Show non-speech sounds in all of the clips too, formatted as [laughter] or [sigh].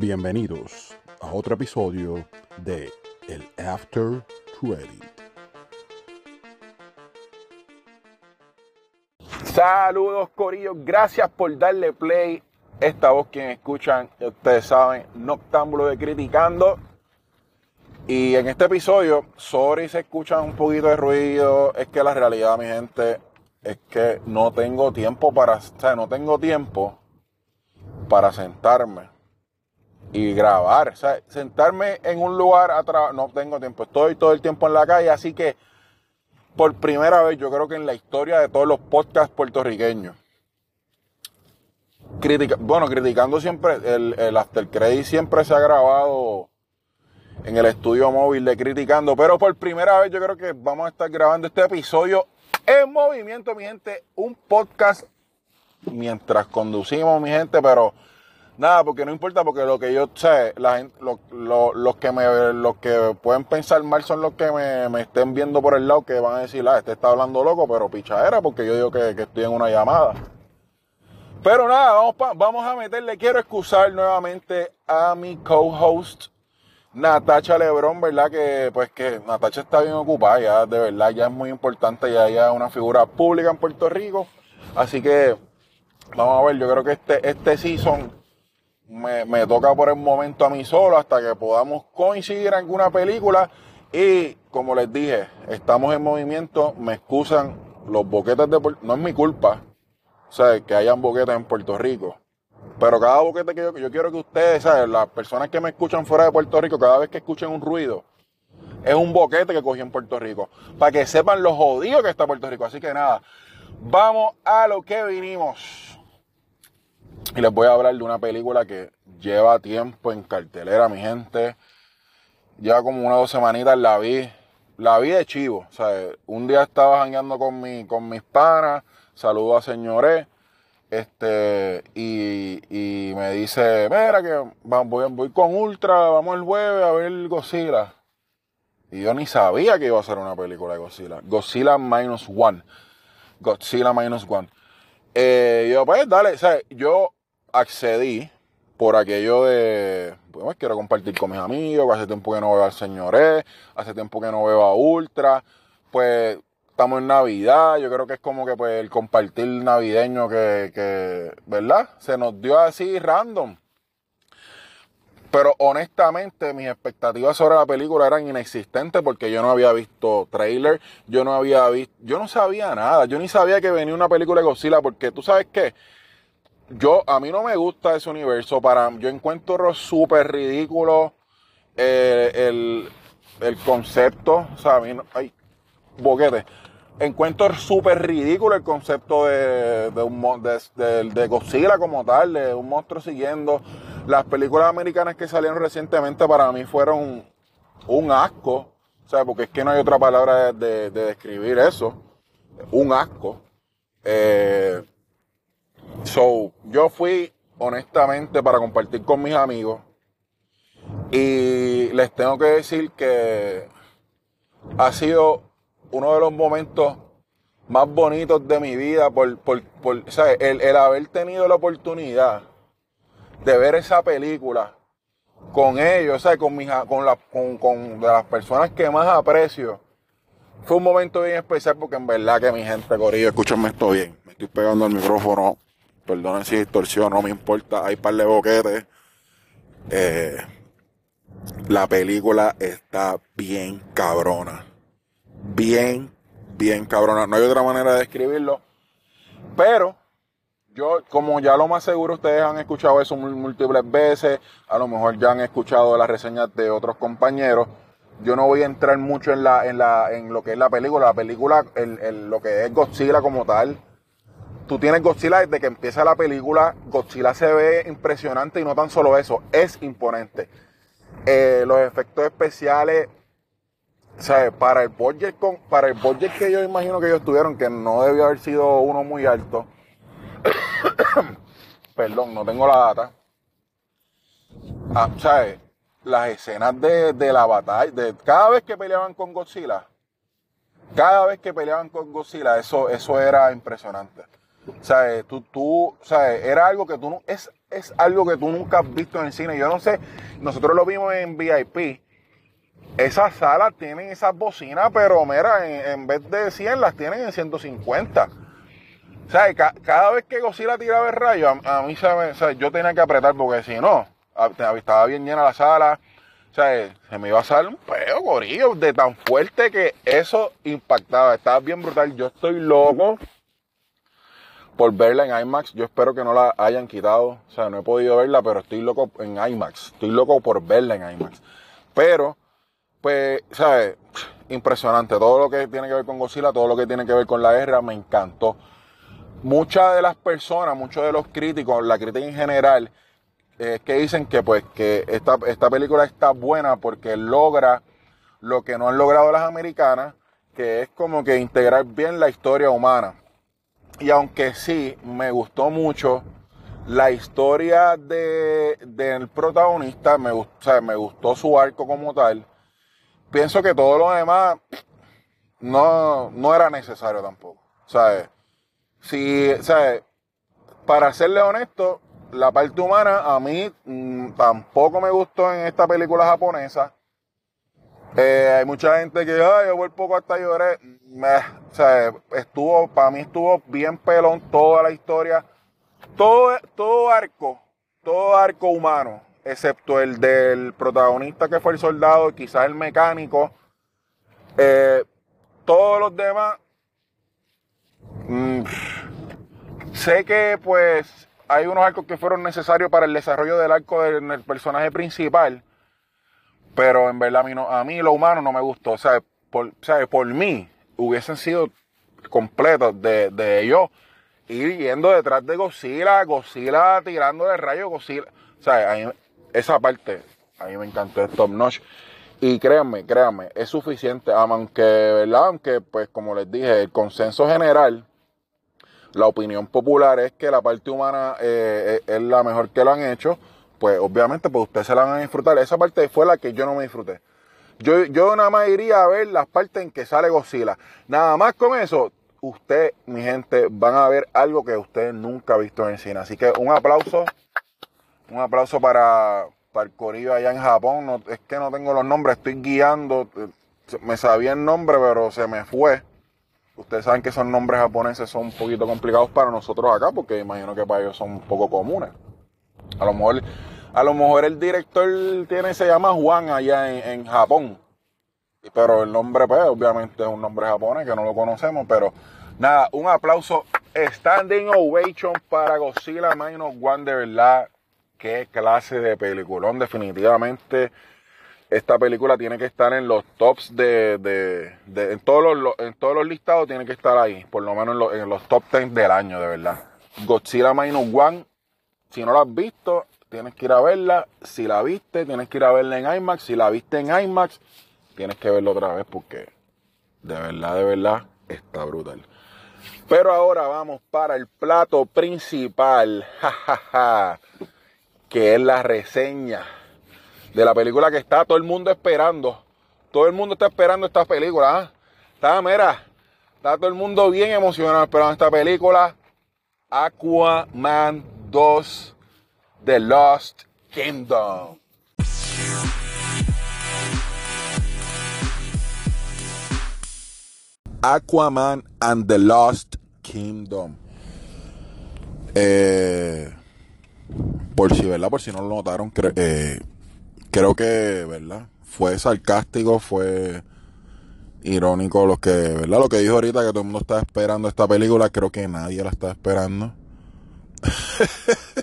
Bienvenidos a otro episodio de El After Credit. Saludos Corillo, gracias por darle play. Esta voz quien escuchan, ustedes saben, Noctámbulo de Criticando. Y en este episodio, sorry se escucha un poquito de ruido, es que la realidad, mi gente, es que no tengo tiempo para, o sea, no tengo tiempo para sentarme y grabar. O sea, sentarme en un lugar atrás, no tengo tiempo. Estoy todo el tiempo en la calle, así que por primera vez, yo creo que en la historia de todos los podcasts puertorriqueños, critica, bueno, criticando siempre, el, el After Credit siempre se ha grabado en el estudio móvil de Criticando, pero por primera vez yo creo que vamos a estar grabando este episodio en movimiento, mi gente, un podcast mientras conducimos, mi gente, pero nada, porque no importa, porque lo que yo sé, la gente, lo, lo, los que me, los que pueden pensar mal son los que me, me, estén viendo por el lado que van a decir, ah, este está hablando loco, pero pichadera, porque yo digo que, que estoy en una llamada. Pero nada, vamos, pa, vamos a meterle. Quiero excusar nuevamente a mi co-host, Natacha Lebrón, ¿verdad? Que pues que Natacha está bien ocupada, ya de verdad, ya es muy importante, ya ella es una figura pública en Puerto Rico. Así que vamos a ver, yo creo que este, este season me, toca por el momento a mí solo hasta que podamos coincidir en alguna película. Y como les dije, estamos en movimiento, me excusan los boquetes de no es mi culpa, o sea, que hayan boquetes en Puerto Rico. Pero cada boquete que yo, yo quiero que ustedes, ¿sabes? las personas que me escuchan fuera de Puerto Rico, cada vez que escuchen un ruido, es un boquete que cogí en Puerto Rico. Para que sepan lo jodido que está Puerto Rico. Así que nada, vamos a lo que vinimos. Y les voy a hablar de una película que lleva tiempo en cartelera, mi gente. Lleva como una o dos semanitas la vi. La vi de chivo. O sea, un día estaba jangueando con, mi, con mis panas. Saludo a señores este, y, me dice, mira que voy, voy con Ultra, vamos el jueves a ver Godzilla. Y yo ni sabía que iba a ser una película de Godzilla. Godzilla Minus One. Godzilla Minus One. Eh, yo, pues, dale, o sea, yo accedí por aquello de, pues, quiero compartir con mis amigos, hace tiempo que no veo al señor E, hace tiempo que no veo a Ultra, pues estamos en Navidad, yo creo que es como que pues el compartir navideño que, que, ¿verdad? Se nos dio así random. Pero honestamente mis expectativas sobre la película eran inexistentes porque yo no había visto trailer, yo no había visto, yo no sabía nada, yo ni sabía que venía una película de Godzilla porque tú sabes qué, yo, a mí no me gusta ese universo, para, yo encuentro súper ridículo eh, el, el, concepto, o sea, a mí no, ay, boquete, encuentro súper ridículo el concepto de, de, Godzilla como tal, de un monstruo siguiendo. Las películas americanas que salieron recientemente para mí fueron un asco. O sea, porque es que no hay otra palabra de, describir eso. Un asco. Eh, so, yo fui honestamente para compartir con mis amigos. Y les tengo que decir que ha sido uno de los momentos más bonitos de mi vida por, por, por ¿sabes? El, el, haber tenido la oportunidad de ver esa película con ellos, ¿sabes? Con, mis, con, la, con, con de las personas que más aprecio. Fue un momento bien especial porque en verdad que mi gente, Corillo, escúchame esto bien. Me estoy pegando el micrófono. Perdonen si distorsión, no me importa. Hay par de boquetes. Eh, la película está bien cabrona bien, bien cabrona. No hay otra manera de describirlo. Pero yo, como ya lo más seguro ustedes han escuchado eso múltiples veces, a lo mejor ya han escuchado las reseñas de otros compañeros. Yo no voy a entrar mucho en la, en la, en lo que es la película. La película, el, el, lo que es Godzilla como tal. Tú tienes Godzilla desde que empieza la película. Godzilla se ve impresionante y no tan solo eso, es imponente. Eh, los efectos especiales sea, para el budget para el que yo imagino que ellos tuvieron, que no debió haber sido uno muy alto. [coughs] Perdón, no tengo la data. Ah, ¿sabes? Las escenas de, de la batalla, de cada vez que peleaban con Godzilla, cada vez que peleaban con Godzilla, eso, eso era impresionante. ¿Sabes? Tú, tú, ¿sabes? Era algo que tú es, es algo que tú nunca has visto en el cine. Yo no sé, nosotros lo vimos en VIP. Esas salas tienen esas bocinas, pero mira, en, vez de 100 las tienen en 150. ¿Sabes? cada vez que Godzilla tiraba el rayo, a, mí se yo tenía que apretar porque si no, estaba bien llena la sala. O sea, se me iba a salir un peo, gorillo, de tan fuerte que eso impactaba. Estaba bien brutal. Yo estoy loco por verla en IMAX. Yo espero que no la hayan quitado. O sea, no he podido verla, pero estoy loco en IMAX. Estoy loco por verla en IMAX. Pero, pues, ¿sabes? Impresionante. Todo lo que tiene que ver con Godzilla, todo lo que tiene que ver con la guerra, me encantó. Muchas de las personas, muchos de los críticos, la crítica en general, es que dicen que pues que esta, esta película está buena porque logra lo que no han logrado las americanas, que es como que integrar bien la historia humana. Y aunque sí, me gustó mucho la historia de, del protagonista, me, me gustó su arco como tal. Pienso que todo lo demás no, no era necesario tampoco. ¿Sabes? Si, ¿sabes? Para serle honesto, la parte humana a mí mm, tampoco me gustó en esta película japonesa. Eh, hay mucha gente que, ay, yo un poco hasta lloré. o sea, estuvo, para mí estuvo bien pelón toda la historia. Todo, todo arco, todo arco humano, excepto el del protagonista que fue el soldado quizás el mecánico. Eh, todos los demás, mm, sé que pues hay unos arcos que fueron necesarios para el desarrollo del arco del, personaje principal, pero en verdad a mí, a mí lo humano no me gustó. O sea, por, por mí hubiesen sido completos de, de ellos ir yendo detrás de Godzilla, Godzilla tirando de rayo, Godzilla. O sea, esa parte a mí me encantó, es top notch. Y créanme, créanme, es suficiente, aunque, ¿verdad? Aunque, pues, como les dije, el consenso general la opinión popular es que la parte humana eh, eh, es la mejor que lo han hecho, pues obviamente pues ustedes se la van a disfrutar. Esa parte fue la que yo no me disfruté. Yo, yo nada más iría a ver las partes en que sale Godzilla. Nada más con eso, usted, mi gente, van a ver algo que usted nunca ha visto en el cine. Así que un aplauso, un aplauso para, para el corillo allá en Japón. Es que no tengo los nombres, estoy guiando. Me sabía el nombre, pero se me fue. Ustedes saben que esos nombres japoneses son un poquito complicados para nosotros acá, porque imagino que para ellos son un poco comunes. A lo mejor, a lo mejor el director tiene, se llama Juan allá en, Japón. Pero el nombre, pues, obviamente es un nombre japonés que no lo conocemos, pero nada, un aplauso, standing ovation para Godzilla Minus One, de verdad, qué clase de peliculón, definitivamente esta película tiene que estar en los tops de, de, en, todos los, en todos los listados tiene que estar ahí, por lo menos en, los, en los top 10 del año, de verdad. Godzilla Minus One, si no la has visto, tienes que ir a verla. Si la viste, tienes que ir a verla en IMAX. Si la viste en IMAX, tienes que verla otra vez porque de verdad, de verdad, está brutal. Pero ahora vamos para el plato principal, [laughs] que es la reseña de la película que está todo el mundo esperando. Todo el mundo está esperando esta película. ¿ah? Está, mira, está todo el mundo bien emocionado esperando esta película. Aquaman 2 The Lost Kingdom. Aquaman and the Lost Kingdom. Eh, por si, ¿verdad? Por si no lo notaron, eh, creo que, ¿verdad? Fue sarcástico, fue irónico lo que, ¿verdad? Lo que dijo ahorita que todo el mundo está esperando esta película, creo que nadie la está esperando. [laughs]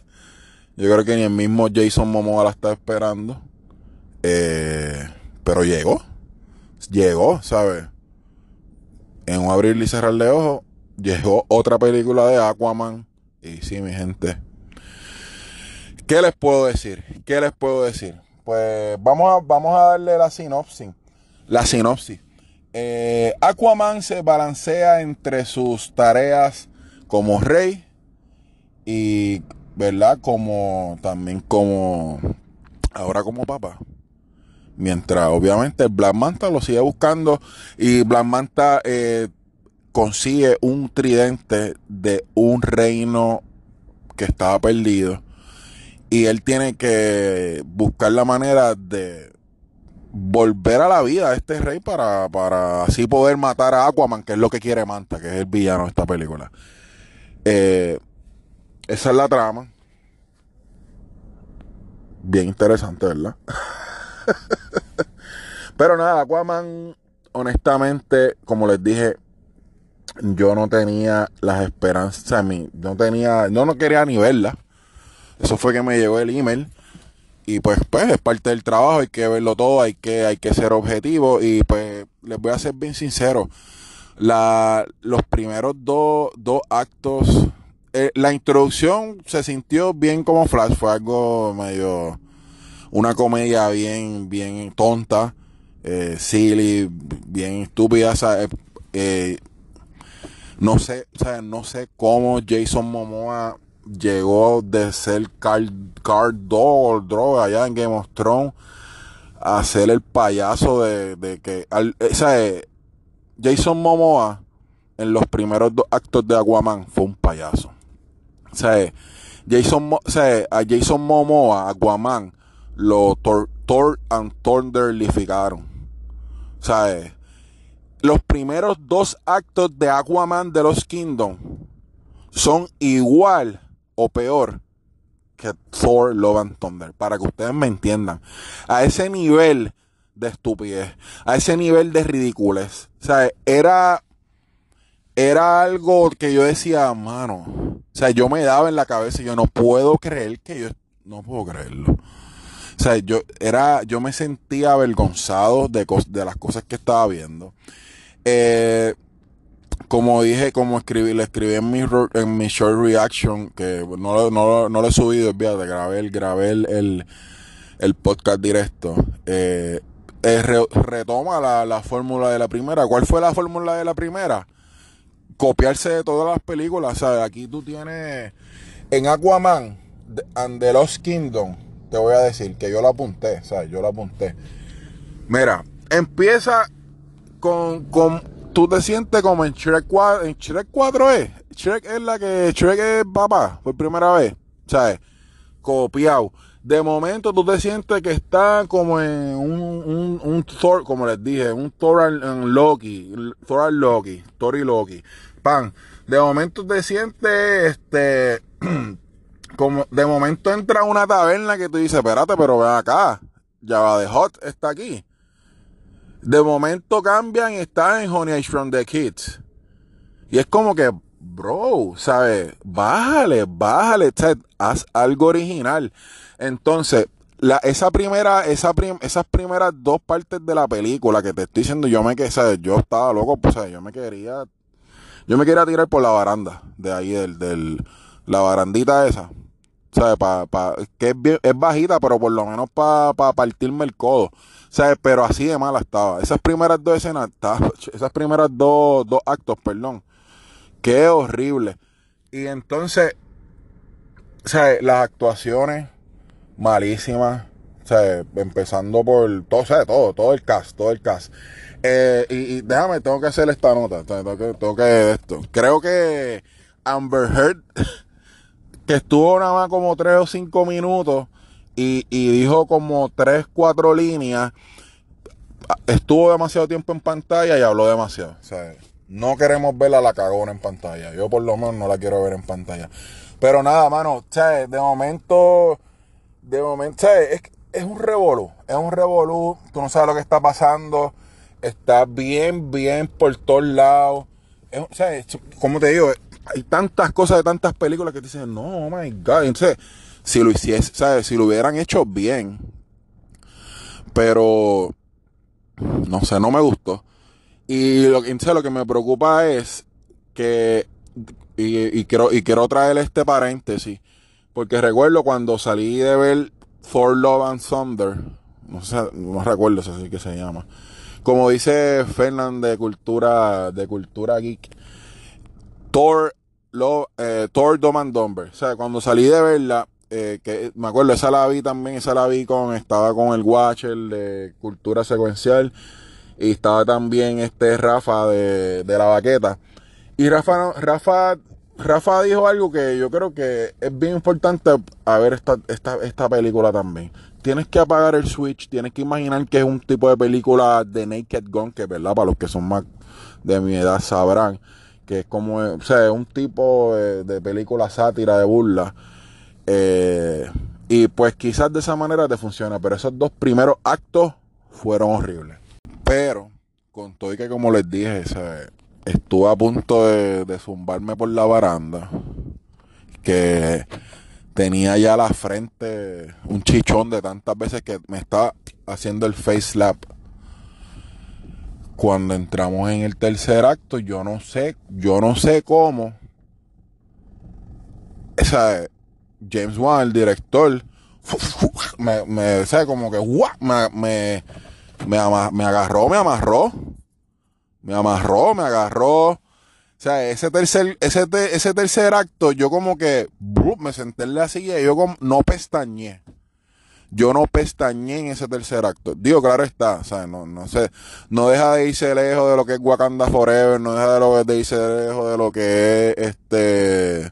Yo creo que ni el mismo Jason Momoa la está esperando. Eh, pero llegó. Llegó, ¿sabes? En un abrir y cerrar de ojos, llegó otra película de Aquaman. Y sí, mi gente. ¿Qué les puedo decir? ¿Qué les puedo decir? pues vamos a, vamos a darle la sinopsis. La sinopsis. Eh, Aquaman se balancea entre sus tareas como rey y, ¿verdad? Como también como, ahora como papá. Mientras obviamente Black Manta lo sigue buscando y Black Manta eh, consigue un tridente de un reino que estaba perdido y él tiene que buscar la manera de volver a la vida a este rey para, para así poder matar a Aquaman, que es lo que quiere Manta, que es el villano de esta película. Eh, esa es la trama. Bien interesante, ¿verdad? [laughs] Pero nada, Aquaman, honestamente, como les dije, yo no tenía las esperanzas, a mí, no tenía, no, no quería ni verla. Eso fue que me llegó el email. Y pues, pues es parte del trabajo, hay que verlo todo, hay que, hay que ser objetivo. Y pues les voy a ser bien sincero. La, los primeros dos, actos, eh, la introducción se sintió bien como Flash, fue algo medio, una comedia bien, bien tonta, eh, silly, bien estúpida. Eh, no sé, sea, no sé cómo Jason Momoa llegó de ser Card, Card Dog allá en Game of Thrones a ser el payaso de, que. Al, eh, Jason Momoa en los primeros dos actos de Aquaman fue un payaso. O sea, Jason, o a Jason Momoa, Aquaman, lo Thor, Thor and Thunderlificaron. O sea, los primeros dos actos de Aquaman de los Kingdom son igual o peor que Thor Love and Thunder, para que ustedes me entiendan. A ese nivel de estupidez, a ese nivel de ridiculez. O sea, era, era algo que yo decía, mano. O sea, yo me daba en la cabeza y yo no puedo creer que yo, no puedo creerlo. O sea, yo, era, yo me sentía avergonzado de, de las cosas que estaba viendo. Eh, como dije, como escribí, le escribí en mi, short reaction, que no, no, no lo he subido, olvídate, grabé, grabé el, el, podcast directo. Eh, eh, retoma la, la fórmula de la primera. ¿Cuál fue la fórmula de la primera? Copiarse de todas las películas. ¿sabes? Aquí tú tienes en Aquaman and the Lost Kingdom. Te voy a decir que yo la apunté, ¿sabes? Yo la apunté. Mira, empieza con, con tú te sientes como en Shrek 4, en Shrek 4 es, Shrek es la que, Shrek es papá, por primera vez, ¿sabes? Copiado. De momento tú te sientes que está como en un, un, un Thor, como les dije, un Thor en Loki, Thor Loki, Thor y Loki. Pan. De momento te sientes, este, [clears throat] como, de momento entra una taberna que tú dices, espérate, pero ven acá, ya va de Hot está aquí. De momento cambian y están en Honey I from the Kids. Y es como que, bro, ¿sabes? Bájale, bájale, haz algo original. Entonces, la, esa primera, esa esas primeras dos partes de la película que te estoy diciendo, yo me que, ¿sabes? Yo estaba loco, pues, yo me quería, yo me quería tirar por la baranda de ahí, del, del la barandita esa. ¿Sabes? Pa, pa, que es, es bajita, pero por lo menos para pa partirme el codo. ¿Sabes? Pero así de mala estaba. Esas primeras dos escenas, [laughs] esas primeras dos, dos actos, perdón. Qué horrible. Y entonces, ¿sabes? Las actuaciones malísimas. ¿sabes? Empezando por todo, ¿sabes? Todo, todo el cast, todo el cast. Eh, y, déjame, tengo que hacer esta nota. Tengo que, tengo que esto. Creo que Amber Heard, [laughs] que estuvo nada más como tres o cinco minutos y, dijo como tres, cuatro líneas. Estuvo demasiado tiempo en pantalla y habló demasiado. O sea, no queremos verla la cagona en pantalla. Yo por lo menos no la quiero ver en pantalla. Pero nada, mano, de momento, de momento, es, es un revolú, es un revolú, tú no sabes lo que está pasando, está bien, bien por todos lados. sea, como te digo, hay tantas cosas de tantas películas que dicen, no, oh my God. Entonces, si lo hiciese, ¿sabes? Si lo hubieran hecho bien. Pero no sé, no me gustó. Y lo, lo que me preocupa es que y, quiero y quiero traer este paréntesis porque recuerdo cuando salí de ver Thor Love and Thunder, no sé, no recuerdo si así que se llama. Como dice Fernand de cultura de cultura geek, Thor Love, eh, Thor. O sea, cuando salí de verla eh, que me acuerdo, esa la vi también, esa la vi con, estaba con el Watcher de Cultura Secuencial y estaba también este Rafa de, la Baqueta. Y Rafa, Rafa, Rafa dijo algo que yo creo que es bien importante a ver esta, esta, esta película también. Tienes que apagar el switch, tienes que imaginar que es un tipo de película de Naked Gun, que verdad, para los que son más de mi edad sabrán, que es como, o sea, un tipo de, película sátira de burla. Eh, y pues quizás de esa manera te funciona, pero esos dos primeros actos fueron horribles. Pero, con todo y que como les dije, estuve a punto de, de zumbarme por la baranda, que tenía ya la frente un chichón de tantas veces que me estaba haciendo el face slap. Cuando entramos en el tercer acto, yo no sé, yo no sé cómo. Esa James Wan, el director, me, me como que me, me, me, agarró, me amarró. Me amarró, me agarró. O sea, ese tercer, ese, ese tercer acto, yo como que me senté en la silla y yo como, no pestañé. Yo no pestañé en ese tercer acto. Digo, claro está, sea, no, no sé, no deja de irse lejos de lo que es Wakanda Forever, no deja de, lo, de irse lejos de lo que es este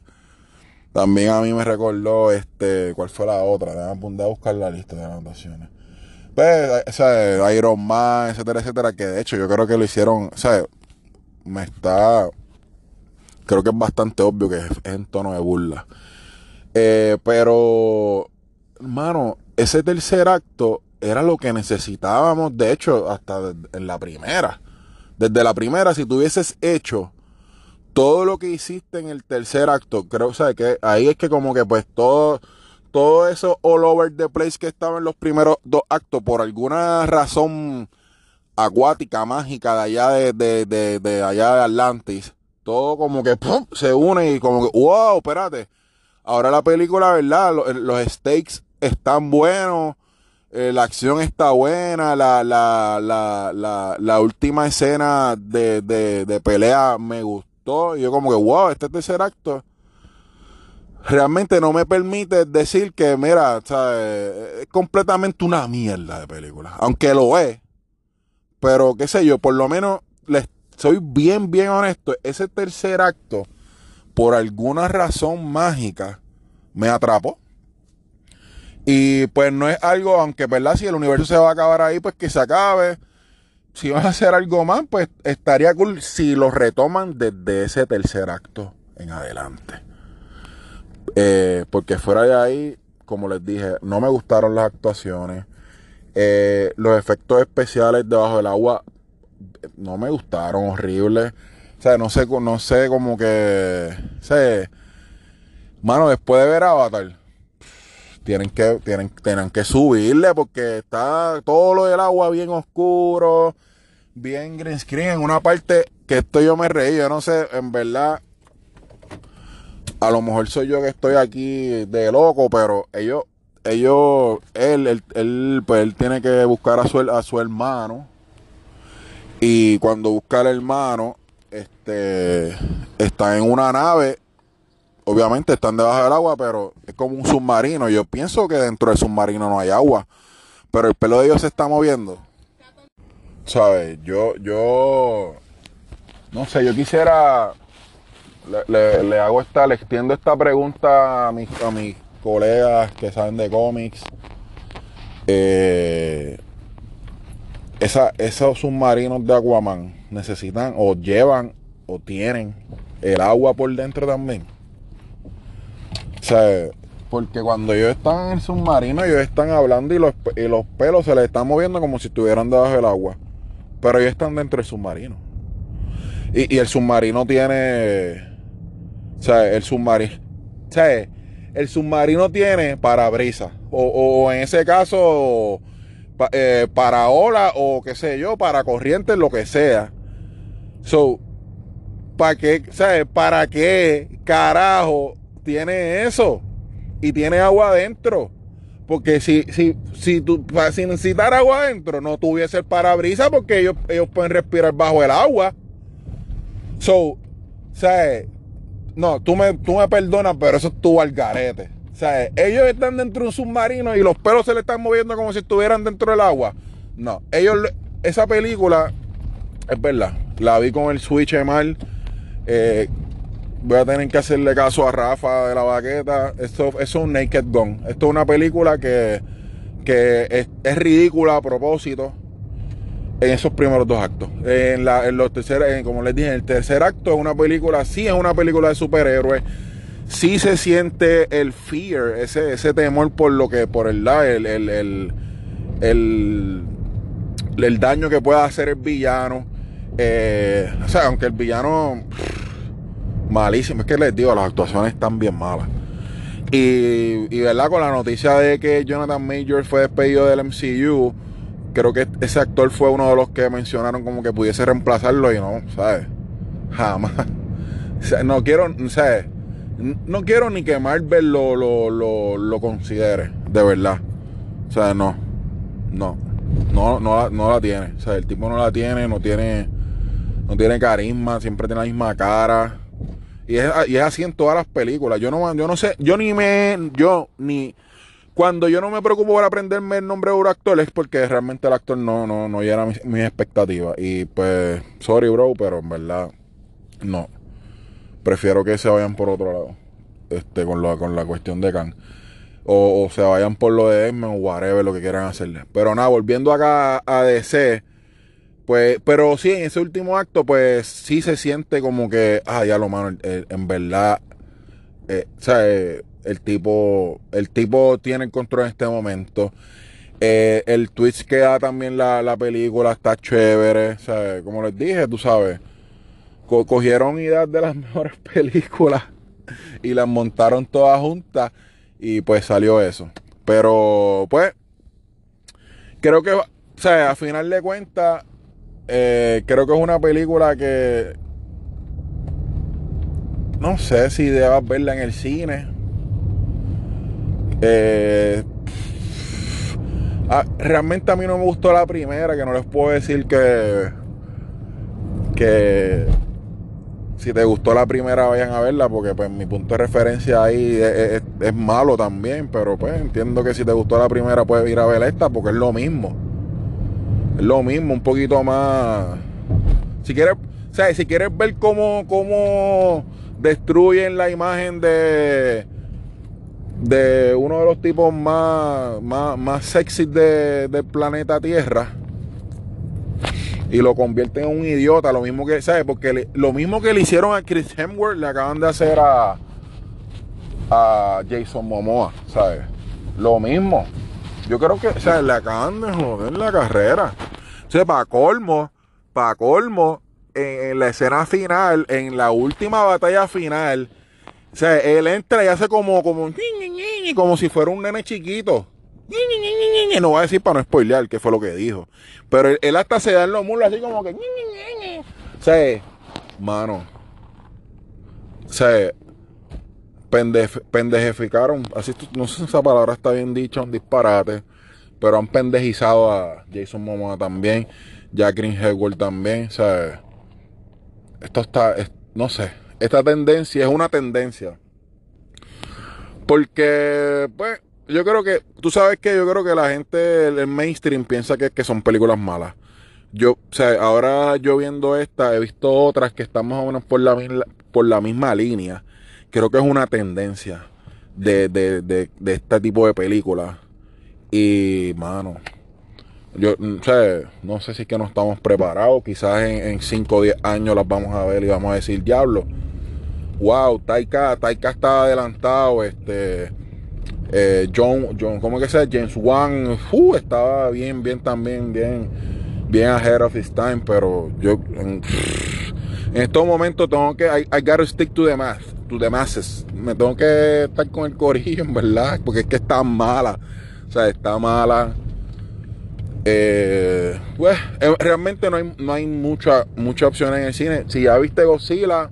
también a mí me recordó, este, ¿cuál fue la otra? Déjame apuntar a buscar la lista de anotaciones. Pues, o sea, Iron Man, etcétera, etcétera, que de hecho yo creo que lo hicieron, sea, me está, creo que es bastante obvio que es, en tono de burla. Eh, pero, hermano, ese tercer acto era lo que necesitábamos, de hecho, hasta en la primera. Desde la primera, si tuvieses hecho todo lo que hiciste en el tercer acto, creo, o sea, que ahí es que como que pues todo, todo eso all over the place que estaba en los primeros dos actos, por alguna razón acuática, mágica de allá de, allá de Atlantis, todo como que se une y como que, wow, espérate. Ahora la película, ¿verdad? Los, stakes están buenos, eh, la acción está buena, la, la, la, la, última escena de, de pelea me gustó y yo como que, wow, este tercer acto realmente no me permite decir que, mira, es completamente una mierda de película. Aunque lo es. Pero qué sé yo, por lo menos les soy bien, bien honesto. Ese tercer acto, por alguna razón mágica, me atrapó. Y pues no es algo, aunque verdad, si el universo se va a acabar ahí, pues que se acabe si van a hacer algo más, pues estaría cool si lo retoman desde ese tercer acto en adelante. Eh, porque fuera de ahí, como les dije, no me gustaron las actuaciones. Eh, los efectos especiales debajo del agua no me gustaron, horribles. O sea, no sé, no sé como que. Sé, mano, después de ver Avatar, tienen que, tienen, tienen que subirle porque está todo lo del agua bien oscuro bien green screen. En una parte que esto yo me reí, yo no sé, en verdad, a lo mejor soy yo que estoy aquí de loco, pero ellos, ellos, él, él, pues él tiene que buscar a su, a su hermano. Y cuando busca al hermano, este, está en una nave, obviamente están debajo del agua, pero es como un submarino, yo pienso que dentro del submarino no hay agua, pero el pelo de ellos se está moviendo ¿sabes? Yo, yo, no sé, yo quisiera, le, hago esta, le extiendo esta pregunta a mis, a mis colegas que saben de cómics. Eh, esa, esos submarinos de Aquaman necesitan o llevan o tienen el agua por dentro también. O sea, porque cuando ellos están en el submarino, ellos están hablando y los, y los pelos se les están moviendo como si estuvieran debajo del agua. Pero ellos están dentro del submarino. Y, el submarino tiene. O sea, el submarino. O el submarino tiene parabrisas. O, o, en ese caso, eh, para ola o qué sé yo, para corrientes, lo que sea. So, ¿para qué, ¿sabes? ¿Para qué carajo tiene eso? Y tiene agua adentro. Porque si, si, si, tú, si necesitar agua adentro, no tuviese el parabrisas porque ellos, ellos pueden respirar bajo el agua. So, ¿sabes? No, tú me, tú me perdonas, pero eso es tu algarete. ¿Sabes? Ellos están dentro de un submarino y los pelos se le están moviendo como si estuvieran dentro del agua. No, ellos, esa película, es verdad, la vi con el switch mal Eh, voy a tener que hacerle caso a Rafa de la baqueta. Esto, eso es un Naked Gun. Esto es una película que, que es, ridícula a propósito en esos primeros dos actos. En, la, en los terceros, como les dije, en el tercer acto es una película, sí es una película de superhéroes. Sí se siente el fear, ese, ese temor por lo que, por el, el, el, el, el daño que pueda hacer el villano. Eh, o sea, aunque el villano malísimo. Es que les digo, las actuaciones están bien malas. Y, verdad, con la noticia de que Jonathan Major fue despedido del MCU, creo que ese actor fue uno de los que mencionaron como que pudiese reemplazarlo y no, ¿sabes? Jamás. [laughs] no quiero, ¿sabes? No quiero ni que Marvel lo, lo, lo, considere, de verdad. O sea, no. No. No, no, no la tiene. O sea, el tipo no la tiene, no tiene. No tiene carisma, siempre tiene la misma cara. Y es, y es así en todas las películas. Yo no, yo no sé, yo ni me, yo ni, cuando yo no me preocupo por aprenderme el nombre de un actor es porque realmente el actor no, no, no llena mis, expectativas. Y pues, sorry bro, pero en verdad, no. Prefiero que se vayan por otro lado. Este, con la, con la cuestión de Khan. O, o se vayan por lo de Edmund o whatever, lo que quieran hacerle. Pero nada, volviendo acá a DC pues, pero sí, en ese último acto, pues sí se siente como que, ah, ya lo mano, en verdad, eh, o sea, eh, el tipo, el tipo tiene el control en este momento. Eh, el twist que da también la, película está chévere, o sea, como les dije, tú sabes, cogieron ideas de las [laughs] mejores películas y las montaron todas juntas y pues salió eso. Pero, pues, creo que, o sea, a final de cuentas, eh, creo que es una película que no sé si debas verla en el cine. Eh, ah, realmente a mí no me gustó la primera, que no les puedo decir que que si te gustó la primera vayan a verla, porque pues mi punto de referencia ahí es, es malo también, pero pues entiendo que si te gustó la primera puedes ir a ver esta porque es lo mismo. Lo mismo, un poquito más. Si quieres, o sea, si quieres ver cómo, cómo destruyen la imagen de de uno de los tipos más, más, más sexy de, del planeta Tierra y lo convierten en un idiota, lo mismo que, ¿sabes? Porque lo mismo que le hicieron a Chris Hemsworth le acaban de hacer a a Jason Momoa, ¿sabes? Lo mismo. Yo creo que, o sea, le acaban de joder la carrera. O sea, para colmo, para colmo, en, la escena final, en la última batalla final, o sea, él entra y hace como, como, como si fuera un nene chiquito. No voy a decir para no spoilear qué fue lo que dijo. Pero él, hasta se da en los mulos así como que. O sea, mano. O sea, pendejificaron. Así, no sé si esa palabra está bien dicha, un disparate pero han pendejizado a Jason Momoa también, Jacqueline Hegel también, o sea, esto está, no sé, esta tendencia es una tendencia. Porque, pues, yo creo que, tú sabes que yo creo que la gente, el mainstream piensa que, que son películas malas. Yo, o sea, ahora yo viendo esta, he visto otras que están más o menos por la, por la misma línea. Creo que es una tendencia de, de, de, de este tipo de películas y, mano, yo sé, no sé si es que no estamos preparados. Quizás en 5 o 10 años las vamos a ver y vamos a decir, diablo, wow, Taika, Taika está adelantado. Este, eh, John, John, ¿cómo que sea? James Wan, uh, estaba bien, bien también, bien, bien ahead of his time. Pero yo, en, estos momentos tengo que, I, I gotta stick to the math, Me tengo que estar con el corillo, en verdad, porque es que está mala. O sea, está mala. Eh, pues eh, realmente no hay, no hay mucha, mucha opción en el cine. Si ya viste Godzilla,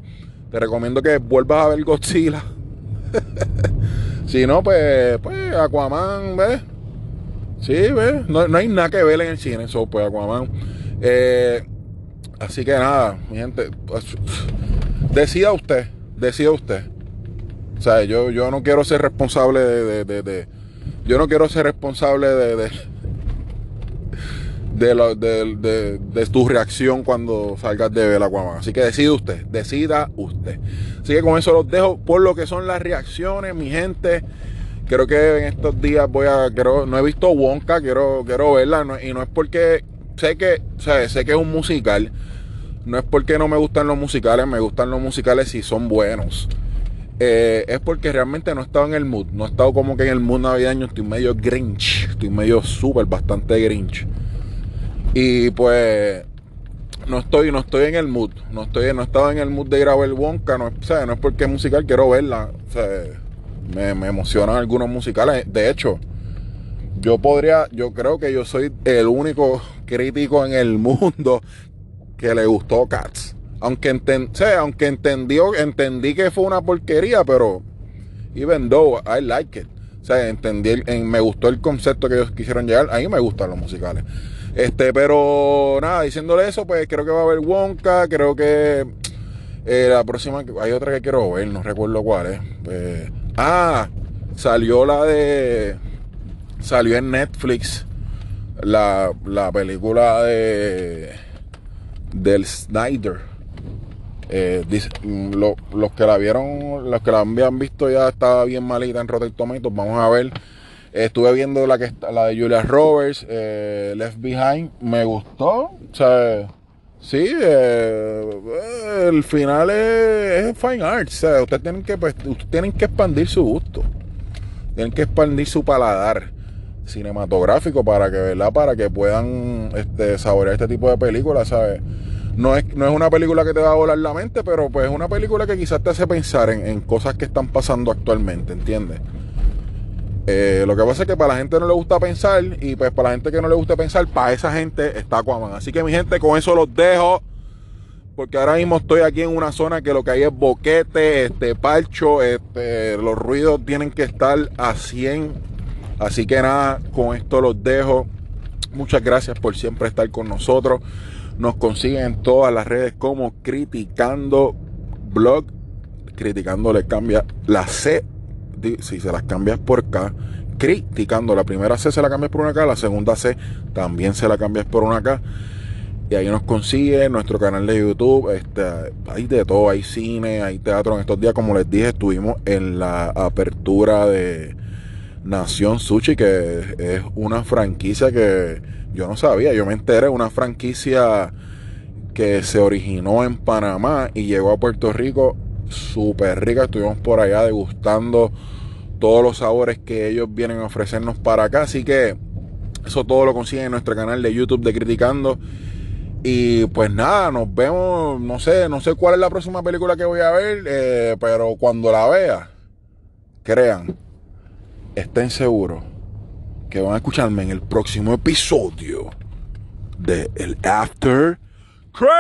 te recomiendo que vuelvas a ver Godzilla. [laughs] si no, pues, pues Aquaman, ¿ves? Sí, ¿ves? No, hay nada que ver en el cine, eso, pues Aquaman. Eh, así que nada, mi gente, pues, decida usted, decida usted. O yo, yo no quiero ser responsable de yo no quiero ser responsable de, de, de- de- de tu reacción cuando salgas de ver Aquaman. Así que decide usted, decida usted. Así que con eso los dejo por lo que son las reacciones, mi gente. Creo que en estos días voy a, quiero, no he visto Wonka, quiero, quiero verla, y no es porque sé que, o sé que es un musical, no es porque no me gustan los musicales, me gustan los musicales si son buenos. Eh, es porque realmente no he estado en el mood, no he estado como que en el mood navideño, estoy medio grinch, estoy medio súper, bastante grinch. Y pues no estoy, no estoy en el mood, no estoy, no he estado en el mood de ver Wonka, no, o sea, no es porque es musical, quiero verla, me, me emocionan algunos musicales, de hecho, yo podría, yo creo que yo soy el único crítico en el [laughs] mundo que le gustó Cats. Aunque, enten- aunque entendió, entendí que fue una porquería, pero even though I like it. O sea, entendí, en- me gustó el concepto que ellos quisieron llegar. A mí me gustan los musicales. Este, pero nada, diciéndole eso, pues creo que va a haber Wonka, creo que eh, la próxima, hay otra que quiero ver, no recuerdo cuál es. Pues, ah, salió la de, salió en Netflix la, la película de del Snyder. Eh, mm, lo- los que la vieron, los que la habían visto ya estaba bien malita en Rotten Tomatoes. Vamos a ver. Estuve viendo la que está, la de Julia Roberts, eh, Left Behind. Me gustó. O sí, eh, el final es, fine art. O ustedes tienen que, pues, ustedes tienen que expandir su gusto. Tienen que expandir su paladar cinematográfico para que, ¿verdad? Para que puedan este, saborear este tipo de películas, ¿sabes? No es, no es una película que te va a volar la mente, pero pues es una película que quizás te hace pensar en, en cosas que están pasando actualmente, ¿entiendes? Eh, lo que pasa es que para la gente no le gusta pensar y pues para la gente que no le gusta pensar, para esa gente está Aquaman. Así que mi gente, con eso los dejo. Porque ahora mismo estoy aquí en una zona que lo que hay es boquete, este parcho, este, los ruidos tienen que estar a 100. Así que nada, con esto los dejo. Muchas gracias por siempre estar con nosotros. Nos consiguen en todas las redes como Criticando Blog. Criticando le cambia la C. Si se las cambias por K. Criticando. La primera C se la cambias por una K. La segunda C también se la cambias por una K. Y ahí nos consigue nuestro canal de YouTube. Este, hay de todo, hay cine, hay teatro. En estos días, como les dije, estuvimos en la apertura de Nación Sushi, que es una franquicia que yo no sabía. Yo me enteré, una franquicia que se originó en Panamá y llegó a Puerto Rico súper rica. Estuvimos por allá degustando todos los sabores que ellos vienen a ofrecernos para acá. Así que eso todo lo consiguen en nuestro canal de YouTube de Criticando. Y pues nada, nos vemos, no sé, no sé cuál es la próxima película que voy a ver, eh, pero cuando la vea, crean, estén seguros que van a escucharme en el próximo episodio de El After Crash.